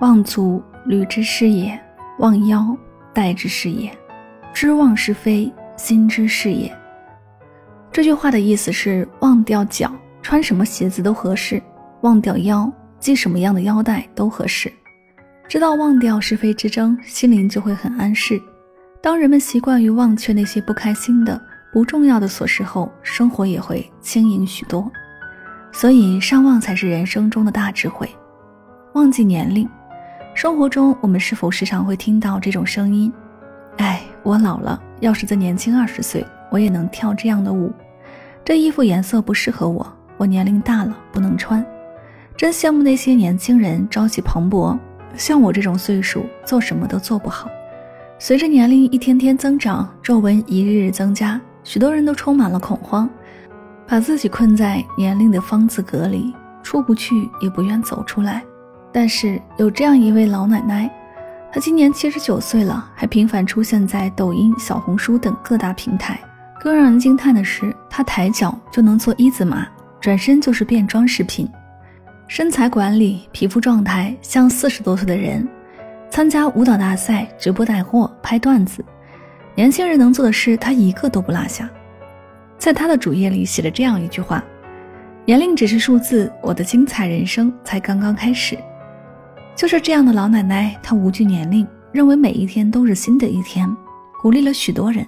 望足履之是也，望腰带之是也，知忘是非心之是也。这句话的意思是：忘掉脚穿什么鞋子都合适，忘掉腰系什么样的腰带都合适。知道忘掉是非之争，心灵就会很安适。当人们习惯于忘却那些不开心的、不重要的琐事后，生活也会轻盈许多。所以，上忘才是人生中的大智慧。忘记年龄。生活中，我们是否时常会听到这种声音？哎，我老了，要是再年轻二十岁，我也能跳这样的舞。这衣服颜色不适合我，我年龄大了不能穿。真羡慕那些年轻人朝气蓬勃，像我这种岁数，做什么都做不好。随着年龄一天天增长，皱纹一日日增加，许多人都充满了恐慌，把自己困在年龄的方字格里，出不去，也不愿走出来。但是有这样一位老奶奶，她今年七十九岁了，还频繁出现在抖音、小红书等各大平台。更让人惊叹的是，她抬脚就能做一字马，转身就是变装视频，身材管理、皮肤状态像四十多岁的人。参加舞蹈大赛、直播带货、拍段子，年轻人能做的事，她一个都不落下。在她的主页里写了这样一句话：“年龄只是数字，我的精彩人生才刚刚开始。”就是这样的老奶奶，她无惧年龄，认为每一天都是新的一天，鼓励了许多人。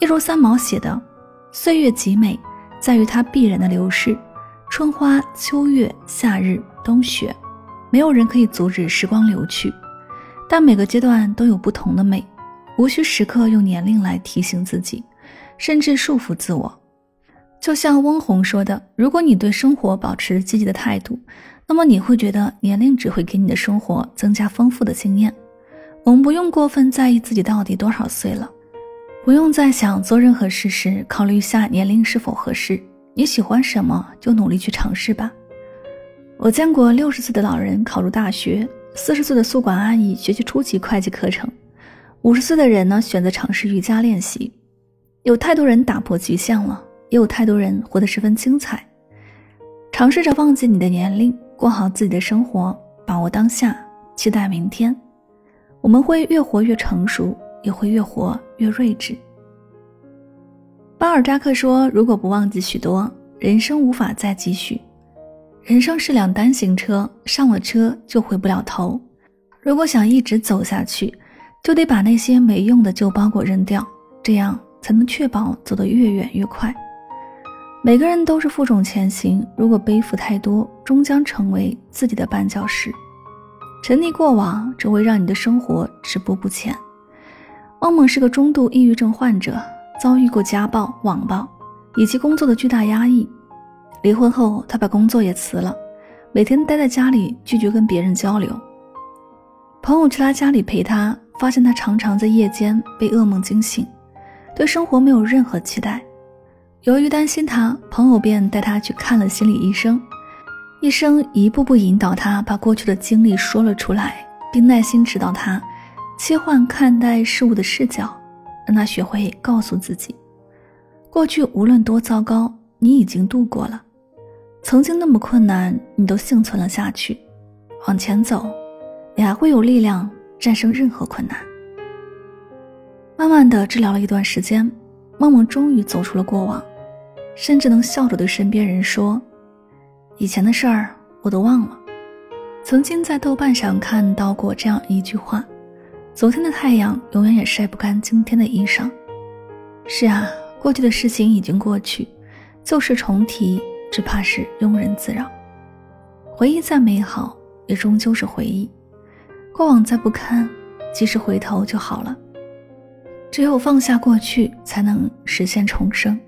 一如三毛写的：“岁月极美，在于它必然的流逝，春花秋月夏日冬雪，没有人可以阻止时光流去。但每个阶段都有不同的美，无需时刻用年龄来提醒自己，甚至束缚自我。”就像翁虹说的：“如果你对生活保持积极的态度。”那么你会觉得年龄只会给你的生活增加丰富的经验。我们不用过分在意自己到底多少岁了，不用再想做任何事时考虑一下年龄是否合适。你喜欢什么就努力去尝试吧。我见过六十岁的老人考入大学，四十岁的宿管阿姨学习初级会计课程，五十岁的人呢选择尝试瑜伽练习。有太多人打破极限了，也有太多人活得十分精彩。尝试着忘记你的年龄。过好自己的生活，把握当下，期待明天。我们会越活越成熟，也会越活越睿智。巴尔扎克说：“如果不忘记许多，人生无法再继续。人生是辆单行车，上了车就回不了头。如果想一直走下去，就得把那些没用的旧包裹扔掉，这样才能确保走得越远越快。”每个人都是负重前行，如果背负太多，终将成为自己的绊脚石。沉溺过往只会让你的生活止步不前。汪某是个中度抑郁症患者，遭遇过家暴、网暴以及工作的巨大压抑。离婚后，他把工作也辞了，每天待在家里，拒绝跟别人交流。朋友去他家里陪他，发现他常常在夜间被噩梦惊醒，对生活没有任何期待。由于担心他，朋友便带他去看了心理医生。医生一步步引导他把过去的经历说了出来，并耐心指导他切换看待事物的视角，让他学会告诉自己：过去无论多糟糕，你已经度过了；曾经那么困难，你都幸存了下去。往前走，你还会有力量战胜任何困难。慢慢的治疗了一段时间，梦梦终于走出了过往。甚至能笑着对身边人说：“以前的事儿我都忘了。”曾经在豆瓣上看到过这样一句话：“昨天的太阳永远也晒不干今天的衣裳。”是啊，过去的事情已经过去，旧事重提只怕是庸人自扰。回忆再美好，也终究是回忆；过往再不堪，及时回头就好了。只有放下过去，才能实现重生。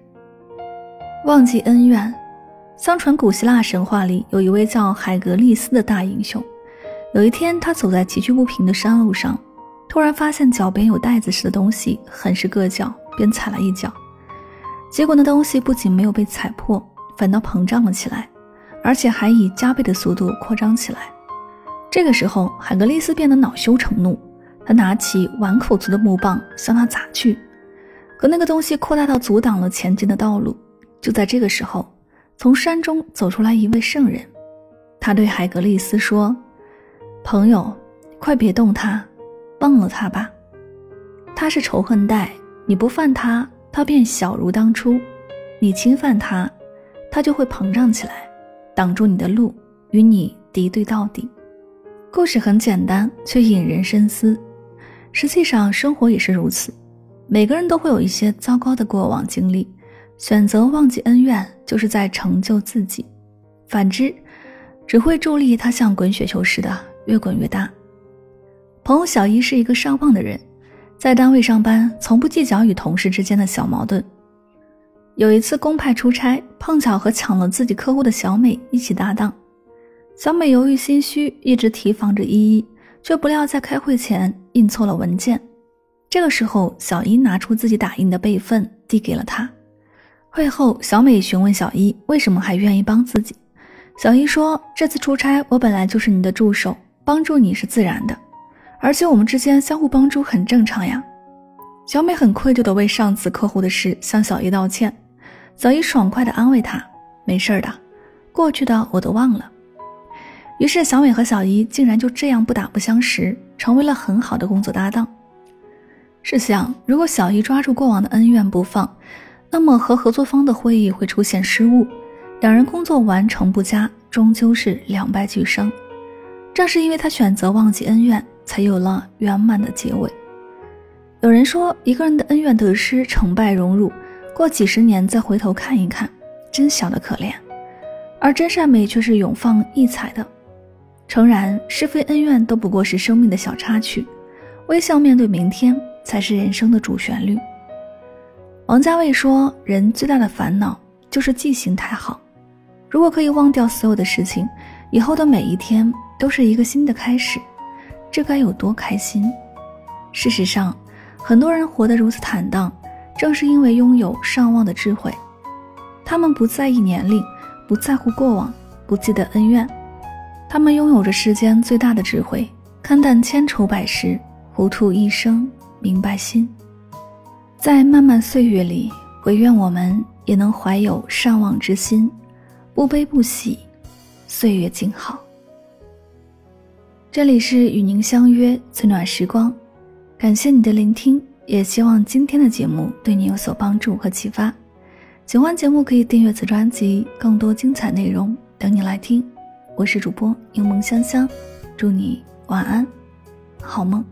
忘记恩怨。相传古希腊神话里有一位叫海格力斯的大英雄，有一天，他走在崎岖不平的山路上，突然发现脚边有袋子似的东西，很是硌脚，便踩了一脚。结果那东西不仅没有被踩破，反倒膨胀了起来，而且还以加倍的速度扩张起来。这个时候，海格力斯变得恼羞成怒，他拿起碗口粗的木棒向他砸去，可那个东西扩大到阻挡了前进的道路。就在这个时候，从山中走出来一位圣人，他对海格力斯说：“朋友，快别动他，忘了他吧。他是仇恨带，你不犯他。”他便小如当初，你侵犯他，他就会膨胀起来，挡住你的路，与你敌对到底。故事很简单，却引人深思。实际上，生活也是如此。每个人都会有一些糟糕的过往经历，选择忘记恩怨，就是在成就自己；反之，只会助力他像滚雪球似的越滚越大。朋友小一是一个上旺的人。在单位上班，从不计较与同事之间的小矛盾。有一次公派出差，碰巧和抢了自己客户的小美一起搭档。小美由于心虚，一直提防着依依，却不料在开会前印错了文件。这个时候，小一拿出自己打印的备份，递给了他。会后，小美询问小一为什么还愿意帮自己。小一说：“这次出差，我本来就是你的助手，帮助你是自然的。”而且我们之间相互帮助很正常呀。小美很愧疚地为上次客户的事向小姨道歉，小姨爽快地安慰她：“没事的，过去的我都忘了。”于是小美和小姨竟然就这样不打不相识，成为了很好的工作搭档。试想，如果小姨抓住过往的恩怨不放，那么和合作方的会议会出现失误，两人工作完成不佳，终究是两败俱伤。正是因为他选择忘记恩怨。才有了圆满的结尾。有人说，一个人的恩怨得失、成败荣辱，过几十年再回头看一看，真小的可怜；而真善美却是永放异彩的。诚然，是非恩怨都不过是生命的小插曲，微笑面对明天才是人生的主旋律。王家卫说：“人最大的烦恼就是记性太好。如果可以忘掉所有的事情，以后的每一天都是一个新的开始。”这该有多开心！事实上，很多人活得如此坦荡，正是因为拥有上望的智慧。他们不在意年龄，不在乎过往，不记得恩怨。他们拥有着世间最大的智慧，看淡千愁百事，糊涂一生明白心。在漫漫岁月里，唯愿我们也能怀有善忘之心，不悲不喜，岁月静好。这里是与您相约最暖时光，感谢你的聆听，也希望今天的节目对你有所帮助和启发。喜欢节目可以订阅此专辑，更多精彩内容等你来听。我是主播柠檬香香，祝你晚安，好梦。